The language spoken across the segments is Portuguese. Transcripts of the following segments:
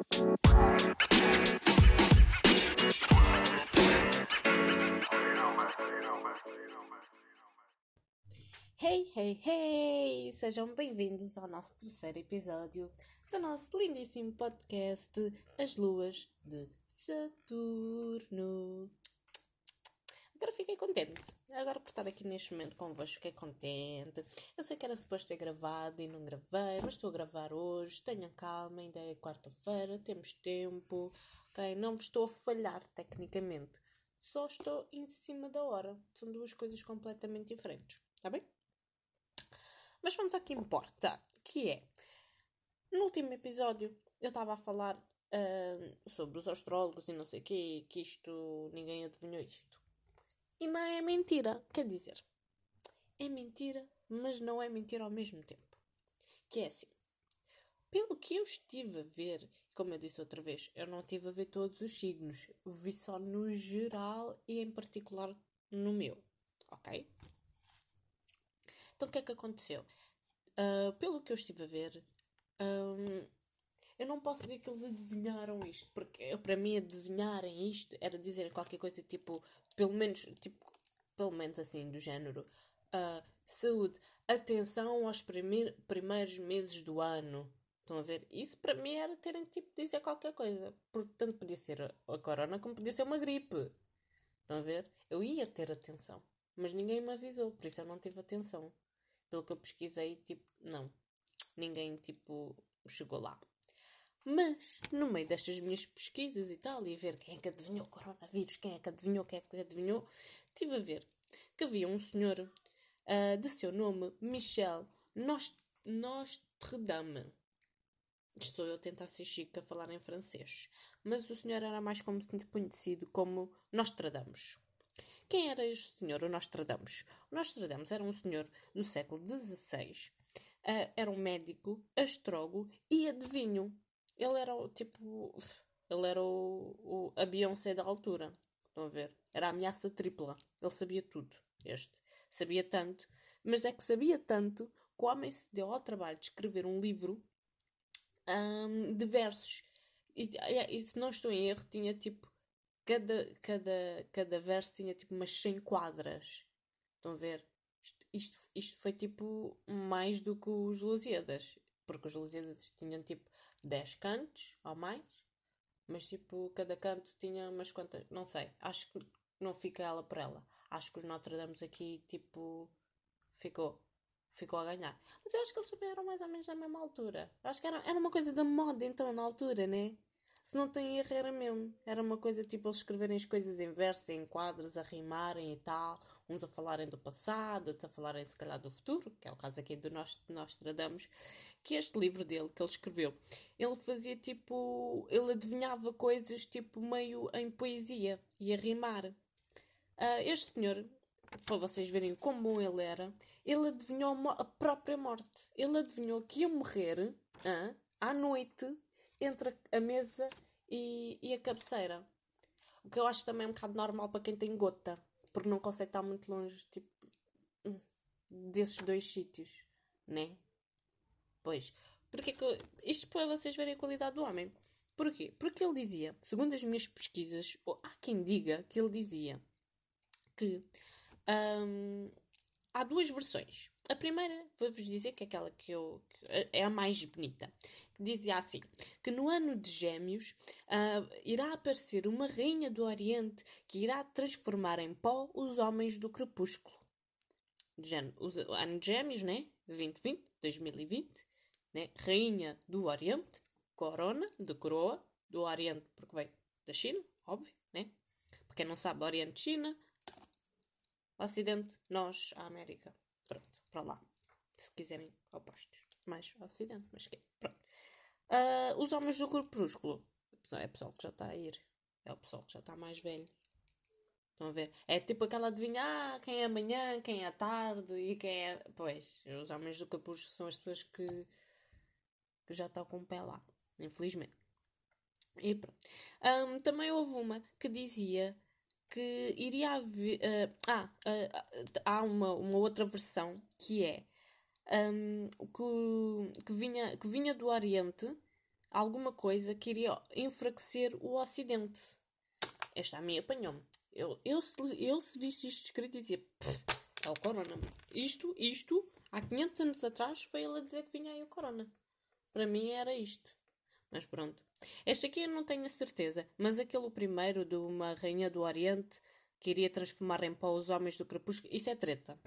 Hey, hey, hey! Sejam bem-vindos ao nosso terceiro episódio do nosso lindíssimo podcast As Luas de Saturno. Agora fiquei contente. Agora por estar aqui neste momento convosco, fiquei contente. Eu sei que era suposto ter gravado e não gravei, mas estou a gravar hoje. Tenham calma, ainda é quarta-feira, temos tempo. Ok? Não estou a falhar tecnicamente. Só estou em cima da hora. São duas coisas completamente diferentes. Está bem? Mas vamos ao que importa, que é... No último episódio eu estava a falar uh, sobre os astrólogos e não sei o quê, que isto... ninguém adivinhou isto. E não é mentira. Quer dizer, é mentira, mas não é mentira ao mesmo tempo. Que é assim. Pelo que eu estive a ver, como eu disse outra vez, eu não estive a ver todos os signos. Vi só no geral e em particular no meu. Ok? Então o que é que aconteceu? Uh, pelo que eu estive a ver, um, eu não posso dizer que eles adivinharam isto, porque para mim adivinharem isto era dizer qualquer coisa tipo pelo menos, tipo, pelo menos assim, do género, uh, saúde, atenção aos primeir, primeiros meses do ano. Estão a ver? Isso para mim era terem tipo dizer qualquer coisa. Portanto, podia ser a corona como podia ser uma gripe. Estão a ver? Eu ia ter atenção. Mas ninguém me avisou, por isso eu não tive atenção. Pelo que eu pesquisei, tipo, não. Ninguém, tipo, chegou lá. Mas, no meio destas minhas pesquisas e tal, e a ver quem é que adivinhou o coronavírus, quem é que adivinhou, quem é que adivinhou, estive a ver que havia um senhor uh, de seu nome Michel Nostredame. Estou eu a tentar ser chique a falar em francês. Mas o senhor era mais como conhecido como Nostradamus. Quem era este senhor, o Nostradamus? O Nostradamus era um senhor do século XVI. Uh, era um médico, astrólogo e adivinho. Ele era o tipo. Ele era o, o, a Beyoncé da altura. Estão a ver? Era a ameaça tripla. Ele sabia tudo. Este. Sabia tanto. Mas é que sabia tanto que o homem se deu ao trabalho de escrever um livro um, de versos. E, e, se não estou em erro, tinha tipo. Cada, cada, cada verso tinha tipo umas 100 quadras. Estão a ver? Isto, isto, isto foi tipo mais do que os Lusíadas. Porque os Lusíadas tinham tipo 10 cantos ou mais, mas tipo, cada canto tinha umas quantas, não sei, acho que não fica ela por ela. Acho que os Notre Dame aqui, tipo, ficou, ficou a ganhar. Mas eu acho que eles também eram mais ou menos na mesma altura. acho que era, era uma coisa da moda então, na altura, né? Se não tem erro, era mesmo. Era uma coisa tipo eles escreverem as coisas em verso, em quadros, a rimarem e tal. Uns a falarem do passado, outros a falarem se calhar do futuro, que é o caso aqui do nós, nós tradamos que este livro dele que ele escreveu, ele fazia tipo, ele adivinhava coisas tipo meio em poesia e a rimar. Uh, este senhor, para vocês verem como bom ele era, ele adivinhou a própria morte. Ele adivinhou que ia morrer uh, à noite entre a mesa e, e a cabeceira. O que eu acho também um bocado normal para quem tem gota, porque não consegue estar muito longe tipo, desses dois sítios, né? Pois. Porque que, isto para vocês verem a qualidade do homem. Porquê? Porque ele dizia, segundo as minhas pesquisas, ou há quem diga que ele dizia que hum, há duas versões. A primeira, vou-vos dizer que é aquela que eu que é a mais bonita, dizia assim: que no ano de Gêmeos uh, irá aparecer uma rainha do Oriente que irá transformar em pó os homens do crepúsculo. De o ano de Gêmeos, né? 2020, 2020 né? Rainha do Oriente, corona, de coroa, do Oriente, porque vem da China, óbvio, né? Para quem não sabe, Oriente, China, Ocidente, nós, a América. Pronto, para lá. Se quiserem, opostos. Mais Ocidente, mas que Pronto. Uh, os homens do crepúsculo. É o pessoal que já está a ir. É o pessoal que já está mais velho. Estão a ver? É tipo aquela adivinha, ah, quem é amanhã, quem é tarde e quem é. Pois, os homens do crepúsculo são as pessoas que que já está com o pé lá, infelizmente. E pronto. Um, também houve uma que dizia que iria haver. Uh, ah, uh, há uma, uma outra versão que é um, que, que, vinha, que vinha do Oriente alguma coisa que iria enfraquecer o Ocidente. Esta a mim apanhou-me. Eu, eu, se, eu se visse isto escrito dizia, é o corona. Isto, isto, há 500 anos atrás foi ele a dizer que vinha aí o corona. Para mim era isto. Mas pronto. Este aqui eu não tenho a certeza, mas aquele primeiro de uma rainha do Oriente que iria transformar em pó os homens do crepúsculo, isso é treta.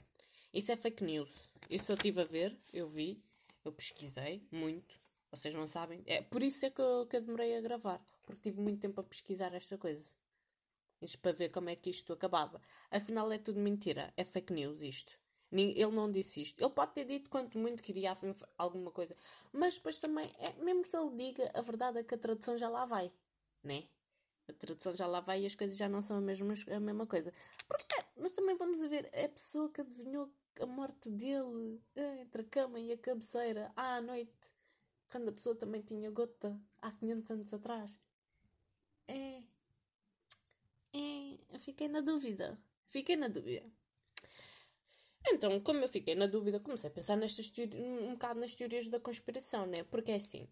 Isso é fake news. Isso eu estive a ver, eu vi, eu pesquisei muito. Vocês não sabem. É por isso é que eu, que eu demorei a gravar. Porque tive muito tempo a pesquisar esta coisa. Isto para ver como é que isto acabava. Afinal é tudo mentira. É fake news isto. Ele não disse isto. Ele pode ter dito quanto muito queria alguma coisa. Mas depois também, é, mesmo que ele diga, a verdade é que a tradução já lá vai. Né? A tradução já lá vai e as coisas já não são a mesma, a mesma coisa. Porque, é, mas também vamos ver, é a pessoa que adivinhou a morte dele é, entre a cama e a cabeceira à noite, quando a pessoa também tinha gota há 500 anos atrás. É. É. Fiquei na dúvida. Fiquei na dúvida. Então, como eu fiquei na dúvida, comecei a pensar nestas um bocado nas teorias da conspiração, né? Porque é assim,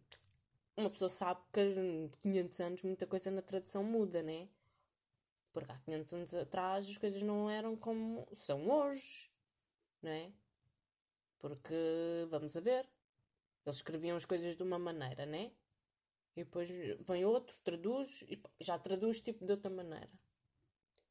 uma pessoa sabe que há 500 anos muita coisa na tradição muda, né? Porque há 500 anos atrás as coisas não eram como são hoje não é? Porque, vamos a ver, eles escreviam as coisas de uma maneira, né? E depois vem outro, traduz, e já traduz tipo de outra maneira.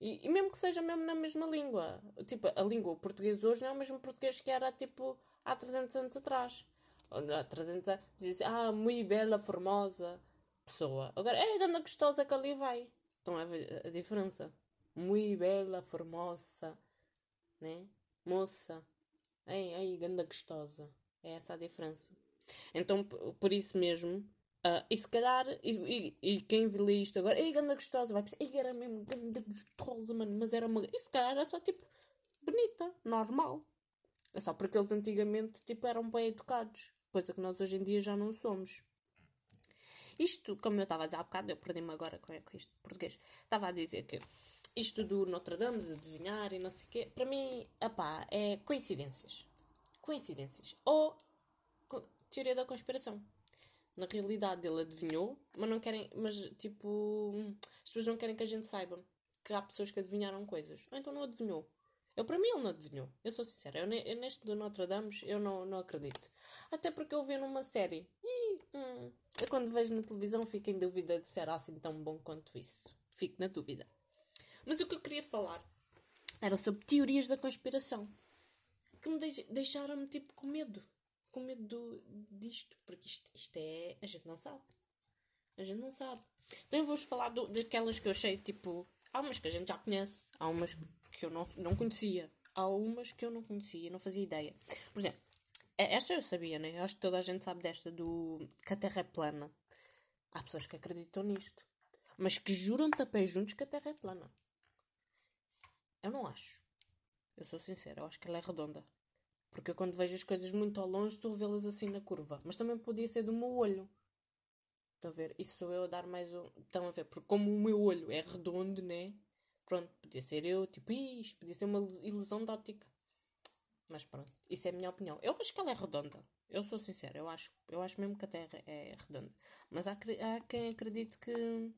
E, e, mesmo que seja mesmo na mesma língua. Tipo, a língua, o português hoje não é o mesmo português que era tipo há 300 anos atrás. Há 300 anos, diz ah, muito bela, formosa pessoa. Agora, é dando gostosa que ali vai. A ver a diferença? Muito bela, formosa, né? Moça, ei, ei, ganda gostosa. É essa a diferença. Então, por isso mesmo, uh, e se calhar, e, e, e quem lê isto agora, ei, ganda gostosa, vai pensar, ei, era mesmo ganda gostosa, mano, mas era uma. E se calhar era só tipo, bonita, normal. É só porque eles antigamente, tipo, eram bem educados. Coisa que nós hoje em dia já não somos. Isto, como eu estava a dizer há bocado, eu perdi-me agora com, com isto português. Estava a dizer que isto do Notre Dame, adivinhar e não sei o quê, para mim, apá, é coincidências. Coincidências. Ou teoria da conspiração. Na realidade ele adivinhou, mas não querem, mas tipo, as pessoas não querem que a gente saiba que há pessoas que adivinharam coisas. Ou então não adivinhou. Eu, para mim, ele não adivinhou. Eu sou sincera. Eu, neste do Notre Dame, eu não, não acredito. Até porque eu vi numa série. E hum, eu, quando vejo na televisão, fico em dúvida de se era assim tão bom quanto isso. Fico na dúvida. Mas o que eu queria falar era sobre teorias da conspiração. Que me deixaram-me tipo com medo. Com medo do, disto. Porque isto, isto é. A gente não sabe. A gente não sabe. Eu vou-vos falar do, daquelas que eu achei tipo. Há umas que a gente já conhece. Há umas que eu não, não conhecia. Há umas que eu não conhecia, não fazia ideia. Por exemplo, esta eu sabia, né? Eu acho que toda a gente sabe desta do que a Terra é plana. Há pessoas que acreditam nisto. Mas que juram-te a pé juntos que a Terra é plana. Eu não acho. Eu sou sincera, eu acho que ela é redonda. Porque eu quando vejo as coisas muito ao longe, estou a vê-las assim na curva. Mas também podia ser do meu olho. Estão a ver? Isso sou eu a dar mais um. Estão a ver? Porque como o meu olho é redondo, né? Pronto, podia ser eu, tipo, isto podia ser uma ilusão de óptica. Mas pronto, isso é a minha opinião. Eu acho que ela é redonda. Eu sou sincera, eu acho, eu acho mesmo que a Terra é redonda. Mas há, há quem acredite que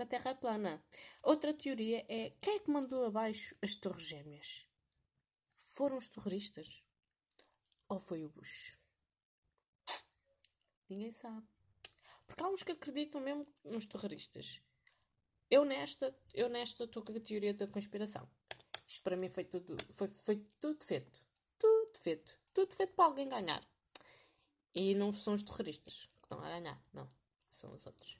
que a Terra é plana. Outra teoria é quem é que mandou abaixo as Torres Gêmeas? Foram os terroristas? Ou foi o Bush? Ninguém sabe. Porque há uns que acreditam mesmo nos terroristas. Eu nesta, eu nesta estou com a teoria da conspiração. Isto para mim foi tudo, foi, foi tudo feito. Tudo feito. Tudo feito para alguém ganhar. E não são os terroristas que estão a ganhar, não. São os outros.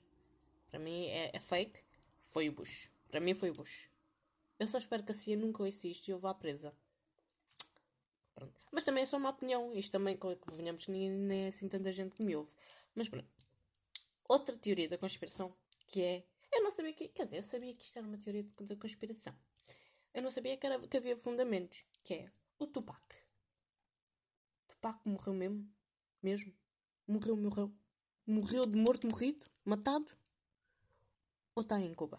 Para mim é, é, fake. Foi o Bush. Para mim foi o Bush. Eu só espero que a CIA nunca ouça isto e eu vá presa. Pronto. Mas também é só uma opinião. Isto também, que venhamos, nem, nem é assim tanta gente que me ouve. Mas pronto. Outra teoria da conspiração que é. Eu não sabia que. Quer dizer, eu sabia que isto era uma teoria da conspiração. Eu não sabia que, era, que havia fundamentos. Que é o Tupac. Tupac morreu mesmo? Mesmo? Morreu, morreu. Morreu de morto, morrido? Matado? ou está em Cuba?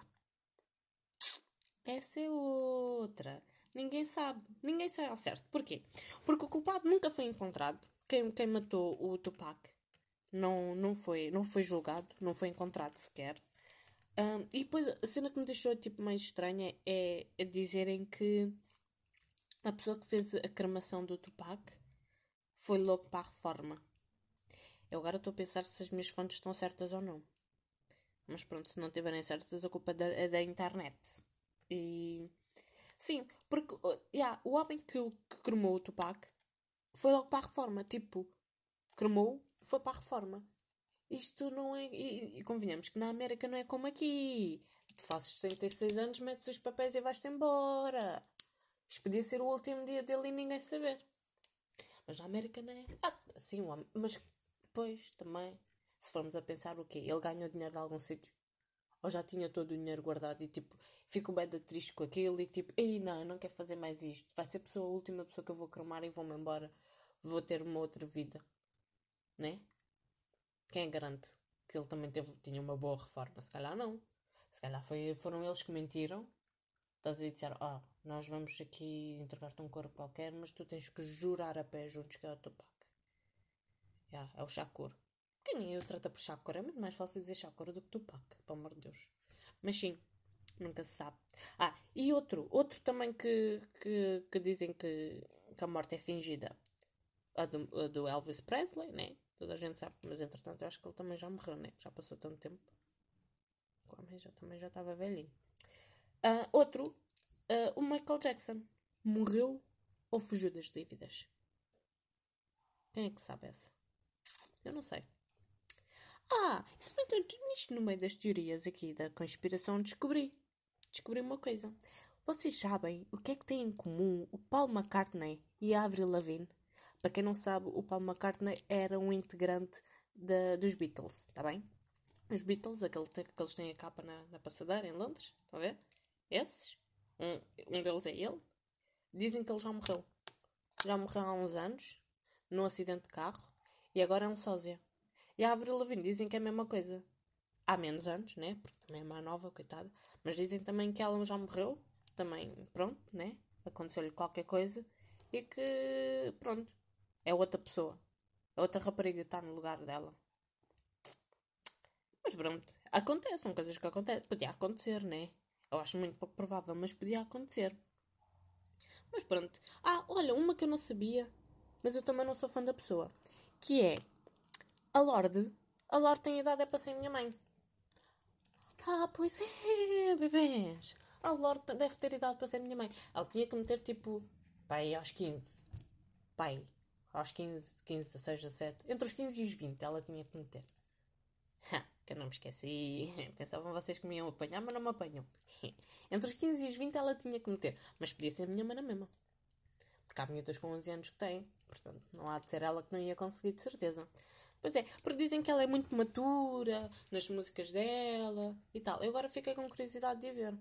Essa é outra. Ninguém sabe. Ninguém sabe ao certo. Porquê? Porque o culpado nunca foi encontrado. Quem, quem matou o Tupac. Não, não, foi, não foi julgado, não foi encontrado sequer. Um, e depois a cena que me deixou tipo, mais estranha é, é dizerem que a pessoa que fez a cremação do Tupac foi logo para a reforma. Eu agora estou a pensar se as minhas fontes estão certas ou não. Mas pronto, se não estiverem certas, a culpa é da internet. E. Sim, porque yeah, o homem que, que cremou o Tupac foi logo para a reforma. Tipo, cremou, foi para a reforma. Isto não é. E, e convenhamos que na América não é como aqui. Tu fazes 66 anos, metes os papéis e vais-te embora. Isto podia ser o último dia dele e ninguém saber. Mas na América não é. Ah, sim, mas depois também, se formos a pensar o quê? Ele ganhou dinheiro de algum sítio? Ou já tinha todo o dinheiro guardado e tipo, fico bem triste com aquilo e tipo, ei não, não quero fazer mais isto. Vai ser a, pessoa, a última pessoa que eu vou cremar e vou-me embora. Vou ter uma outra vida. Né? Quem é garante que ele também teve, tinha uma boa reforma? Se calhar não. Se calhar foi, foram eles que mentiram. Estás a dizer, ah, nós vamos aqui entregar-te um corpo qualquer, mas tu tens que jurar a pé juntos que é o teu pai. Yeah, é o Shakur. Eu trata por Shakur. É muito mais fácil dizer Shakur do que Tupac, pelo amor de Deus. Mas sim, nunca se sabe. Ah, e outro, outro também que, que, que dizem que, que a morte é fingida. A do, a do Elvis Presley, né? Toda a gente sabe, mas entretanto eu acho que ele também já morreu, né? Já passou tanto tempo. Homem já, também já estava velhinho. Uh, outro, uh, o Michael Jackson. Morreu ou fugiu das dívidas? Quem é que sabe essa? Eu não sei. Ah, isso nisto no meio das teorias aqui da conspiração descobri. Descobri uma coisa. Vocês sabem o que é que têm em comum o Paul McCartney e a Avril Lavigne? Para quem não sabe, o Paul McCartney era um integrante da, dos Beatles, está bem? Os Beatles, aquele que eles têm a capa na, na passadeira em Londres, estão a ver? Esses, um, um deles é ele. Dizem que ele já morreu. Já morreu há uns anos, num acidente de carro. E agora é um sósia. E a Avril Lavigne dizem que é a mesma coisa. Há menos anos, né? Porque também é mais nova, coitada. Mas dizem também que ela já morreu. Também, pronto, né? Aconteceu-lhe qualquer coisa. E que, pronto, é outra pessoa. A outra rapariga está no lugar dela. Mas pronto, acontece, são coisas que acontecem. Podia acontecer, né? Eu acho muito pouco provável, mas podia acontecer. Mas pronto. Ah, olha, uma que eu não sabia, mas eu também não sou fã da pessoa que é a Lorde. A Lorde tem idade é para ser minha mãe. Ah, pois é, bebês. A Lorde deve ter idade para ser minha mãe. Ela tinha que meter tipo, pai, aos 15. Pai, aos 15, 15, 16, 17. Entre os 15 e os 20 ela tinha que meter. Ha, que eu não me esqueci. Pensavam vocês que me iam apanhar, mas não me apanham. Entre os 15 e os 20 ela tinha que meter. Mas podia ser a minha mãe na mesma. Porque há miúdas com 11 anos que têm. Portanto, não há de ser ela que não ia conseguir, de certeza. Pois é, porque dizem que ela é muito matura nas músicas dela e tal. Eu agora fiquei com curiosidade de ver.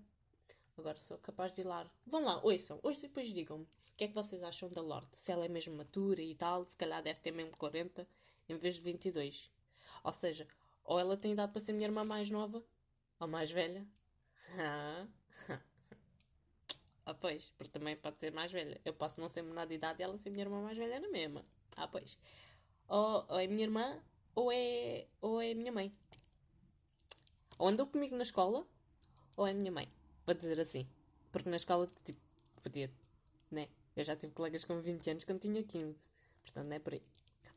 Agora sou capaz de ir lá. Vão lá, ouçam, ouçam e depois digam-me o que é que vocês acham da Lorde. Se ela é mesmo matura e tal, se calhar deve ter mesmo 40 em vez de 22. Ou seja, ou ela tem idade para ser minha irmã mais nova ou mais velha. Ah, pois, porque também pode ser mais velha. Eu posso não ser menor de idade e ela ser minha irmã mais velha na mesma. Ah, pois. Ou, ou é minha irmã ou é, ou é minha mãe. Ou andou comigo na escola ou é minha mãe. Vou dizer assim. Porque na escola, tipo, podia, né? Eu já tive colegas com 20 anos quando tinha 15. Portanto, não é por aí.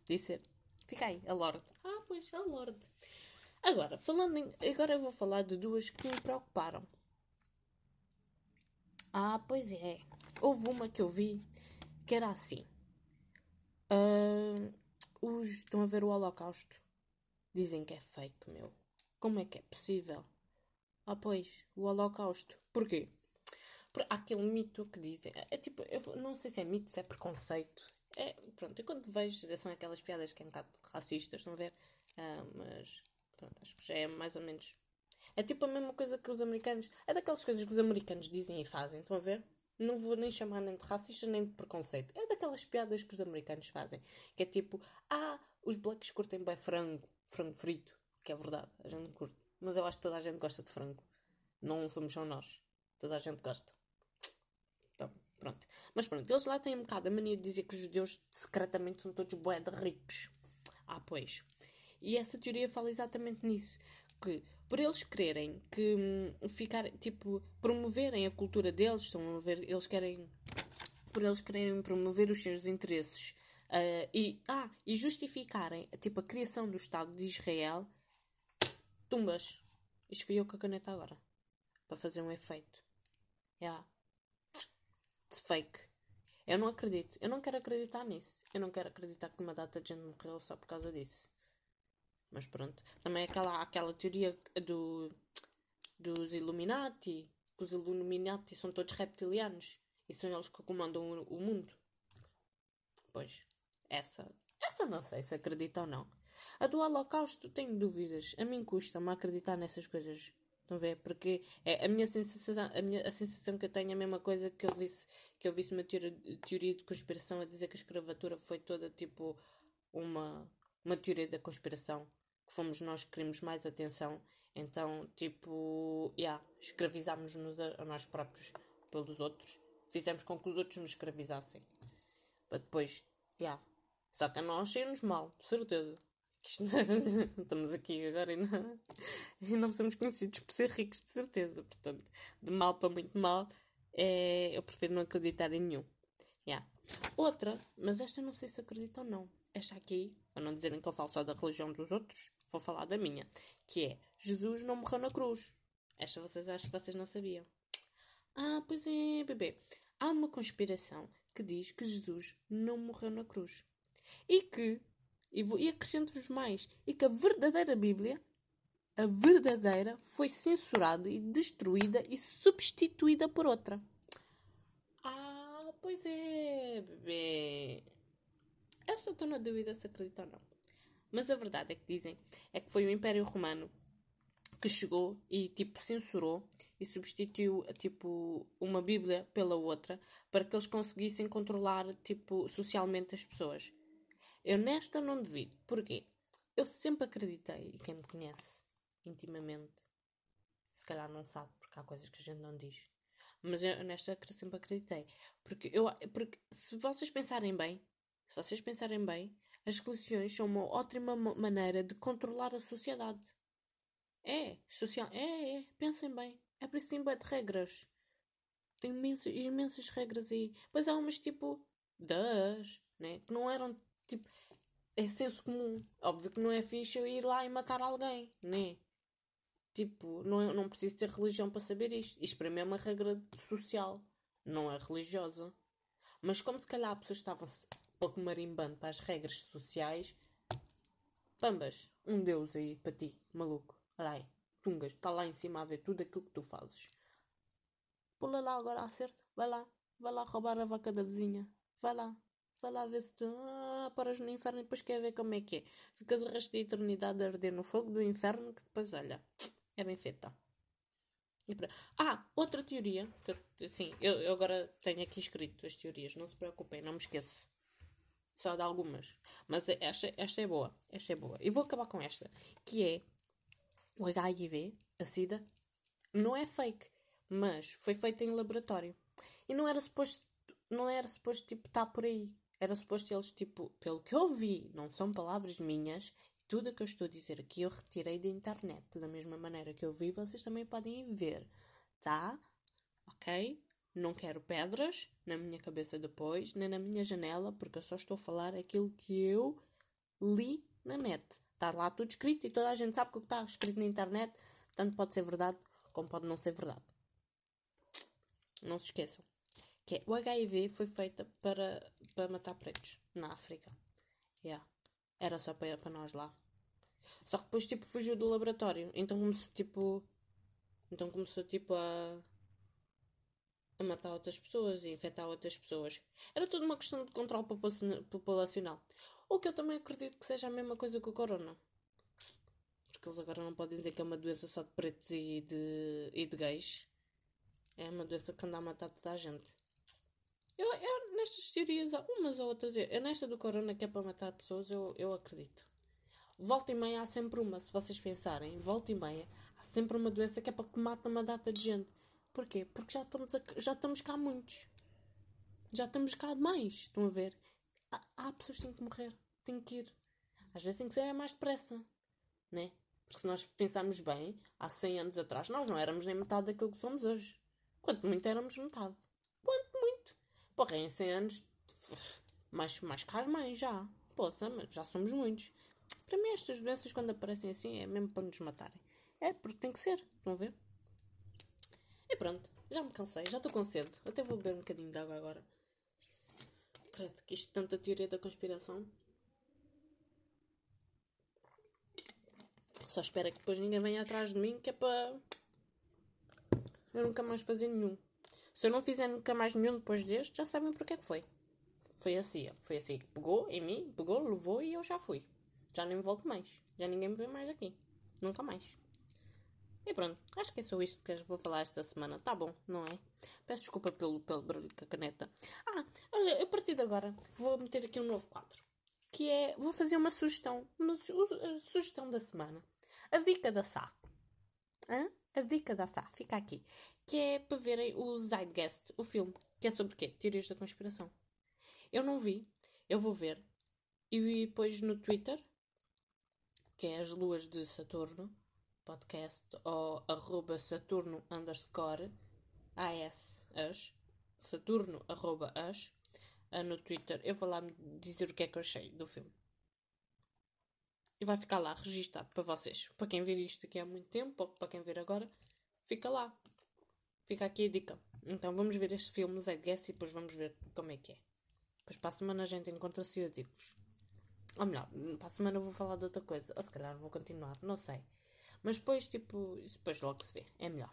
Podia ser. Fica aí, a Lorde. Ah, pois, a Lorde. Agora, falando em, agora eu vou falar de duas que me preocuparam. Ah, pois é. Houve uma que eu vi que era assim. Uh, os, estão a ver o Holocausto? Dizem que é fake, meu. Como é que é possível? Ah, pois, o Holocausto. Porquê? Há aquele mito que dizem. É tipo, eu não sei se é mito, se é preconceito. É, pronto, eu quando vejo, são aquelas piadas que é um bocado racistas, estão a ver? Ah, mas, pronto, acho que já é mais ou menos é tipo a mesma coisa que os americanos. É daquelas coisas que os americanos dizem e fazem, estão a ver? Não vou nem chamar nem de racista nem de preconceito. É daquelas piadas que os americanos fazem. Que é tipo, ah, os blacks curtem bem frango, frango frito. Que é verdade, a gente curte. Mas eu acho que toda a gente gosta de frango. Não somos só nós. Toda a gente gosta. Então, pronto. Mas pronto, eles lá têm um bocado a mania de dizer que os judeus secretamente são todos bué de ricos. Ah, pois. E essa teoria fala exatamente nisso. Que por eles quererem que hum, ficar, tipo, promoverem a cultura deles, estão a ver, eles querem, por eles quererem promover os seus interesses uh, e, ah, e justificarem, tipo, a criação do Estado de Israel, tumbas. Isto fui eu com a caneta agora, para fazer um efeito. Yeah. It's fake. Eu não acredito. Eu não quero acreditar nisso. Eu não quero acreditar que uma data de gente morreu só por causa disso. Mas pronto. Também aquela, aquela teoria do, dos Illuminati. Que os Illuminati são todos reptilianos. E são eles que comandam o, mundo. Pois. Essa. Essa não sei se acredita ou não. A do Holocausto tenho dúvidas. A mim custa-me acreditar nessas coisas. Estão a ver? Porque é a minha sensação, a, minha, a sensação que eu tenho é a mesma coisa que eu visse, que eu visse uma teoria, teoria de conspiração a dizer que a escravatura foi toda tipo uma, uma teoria da conspiração que fomos nós que queremos mais atenção. Então, tipo, yeah, escravizámos-nos a, a, nós próprios pelos outros. Fizemos com que os outros nos escravizassem. Para depois, yeah. Só que a nós saímos mal, de certeza. Estamos aqui agora e não, e não somos conhecidos por ser ricos, de certeza. Portanto, de mal para muito mal, é, eu prefiro não acreditar em nenhum. Yeah. Outra, mas esta não sei se acredito ou não. Esta aqui, para não dizerem que eu falo só da religião dos outros, vou falar da minha, que é Jesus não morreu na cruz. Esta vocês acho que vocês não sabiam. Ah, pois é, bebê. Há uma conspiração que diz que Jesus não morreu na cruz. E que, e, vou, e acrescento-vos mais, e que a verdadeira Bíblia, a verdadeira, foi censurada e destruída e substituída por outra. Ah, pois é, bebê. Eu estou na dúvida se acredito ou não. Mas a verdade é que dizem é que foi o Império Romano que chegou e tipo censurou e substituiu tipo uma Bíblia pela outra para que eles conseguissem controlar tipo socialmente as pessoas. Eu nesta não devido. Porquê? Eu sempre acreditei, e quem me conhece intimamente, se calhar não sabe, porque há coisas que a gente não diz. Mas eu nesta sempre acreditei. Porque, eu, porque se vocês pensarem bem, se vocês pensarem bem, as religiões são uma ótima maneira de controlar a sociedade. É, social. É, é, pensem bem. É por isso que tem de regras. Tem imensas, imensas regras aí. Pois há umas tipo. das, né? Que não eram tipo. É senso comum. Óbvio que não é fixe eu ir lá e matar alguém, né? Tipo, não, não preciso ter religião para saber isto. Isto para mim é uma regra social, não é religiosa. Mas como se calhar as pessoas estavam pouco marimbando para as regras sociais. Pambas, um deus aí para ti, maluco. Olha aí, tungas, está lá em cima a ver tudo aquilo que tu fazes. Pula lá agora a acerto, vai lá, vai lá roubar a vaca da vizinha. Vai lá, vai lá ver se tu ah, paras no inferno e depois quer ver como é que é. Ficas o resto da eternidade a arder no fogo do inferno que depois, olha, é bem feita. Ah, outra teoria, que assim, eu, eu agora tenho aqui escrito as teorias, não se preocupem, não me esqueço só de algumas. Mas esta, esta é boa. Esta é boa. E vou acabar com esta. Que é o HIV, a SIDA, não é fake, mas foi feito em laboratório. E não era suposto, não era suposto tipo estar por aí. Era suposto eles tipo, pelo que eu vi, não são palavras minhas, tudo o que eu estou a dizer aqui eu retirei da internet. Da mesma maneira que eu vi, vocês também podem ver. Tá? Ok? Não quero pedras na minha cabeça depois, nem na minha janela, porque eu só estou a falar aquilo que eu li na net. Está lá tudo escrito e toda a gente sabe que o que está escrito na internet tanto pode ser verdade como pode não ser verdade. Não se esqueçam. Que é, o HIV foi feita para, para matar pretos na África. Yeah. Era só para, para nós lá. Só que depois tipo fugiu do laboratório. Então começou tipo. Então começou tipo a a matar outras pessoas e infectar outras pessoas. Era tudo uma questão de controle populacional. O que eu também acredito que seja a mesma coisa que o corona. Porque eles agora não podem dizer que é uma doença só de pretos e de, e de gays. É uma doença que anda a matar toda a gente. Eu, eu nestas teorias, umas ou outras, eu, nesta do corona que é para matar pessoas, eu, eu acredito. Volta e meia há sempre uma, se vocês pensarem, volta e meia há sempre uma doença que é para que mata uma data de gente. Porquê? Porque já estamos, a, já estamos cá muitos. Já estamos cá demais. Estão a ver? Há, há pessoas que têm que morrer. Têm que ir. Às vezes tem que ser mais depressa. né? Porque se nós pensarmos bem, há 100 anos atrás, nós não éramos nem metade daquilo que somos hoje. Quanto muito éramos metade. Quanto muito. Porra, em 100 anos, mais, mais que as mães já. Poxa, mas já somos muitos. Para mim, estas doenças, quando aparecem assim, é mesmo para nos matarem. É, porque tem que ser. Estão a ver? E pronto. Já me cansei. Já estou com sede. Até vou beber um bocadinho de água agora. Credo que isto tanta teoria da conspiração. Só espero que depois ninguém venha atrás de mim, que é para eu nunca mais fazer nenhum. Se eu não fizer nunca mais nenhum depois deste, já sabem porque é que foi. Foi assim, foi assim. Pegou em mim, pegou, levou e eu já fui. Já nem volto mais. Já ninguém me vê mais aqui. Nunca mais. E pronto, acho que é só isto que eu vou falar esta semana. Tá bom, não é? Peço desculpa pelo, pelo barulho com a caneta. Ah, olha, a partir de agora vou meter aqui um novo quadro. Que é, vou fazer uma sugestão. Uma su sugestão da semana. A dica da Sá. Hã? A dica da Sá. Fica aqui. Que é para verem o Zeitgeist, o filme. Que é sobre o quê? Teorias da conspiração. Eu não vi. Eu vou ver. E depois no Twitter, que é as luas de Saturno, podcast ou arroba Saturno underscore AS, as, Saturno arroba as, no Twitter, eu vou lá dizer o que é que eu achei do filme. E vai ficar lá registado para vocês. Para quem vir isto aqui há muito tempo, ou para quem vir agora, fica lá. Fica aqui a dica. Então vamos ver este filme, Zé Guess, e depois vamos ver como é que é. Depois para a semana a gente encontra-se e eu digo-vos. Ou melhor, para a semana eu vou falar de outra coisa. Ou se calhar vou continuar, não sei. Mas depois, tipo, isso depois logo se vê. É melhor.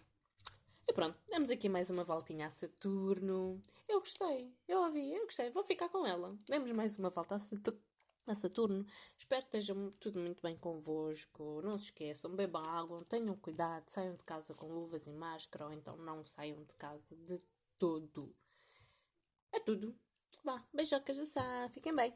E pronto, damos aqui mais uma voltinha a Saturno. Eu gostei, eu ouvi, eu gostei, vou ficar com ela. Demos mais uma volta a Saturno. A Saturno. Espero que esteja tudo muito bem convosco. Não se esqueçam, bebam água, tenham cuidado, saiam de casa com luvas e máscara ou então não saiam de casa de todo. É tudo. Vá, beijocas de Sá, fiquem bem.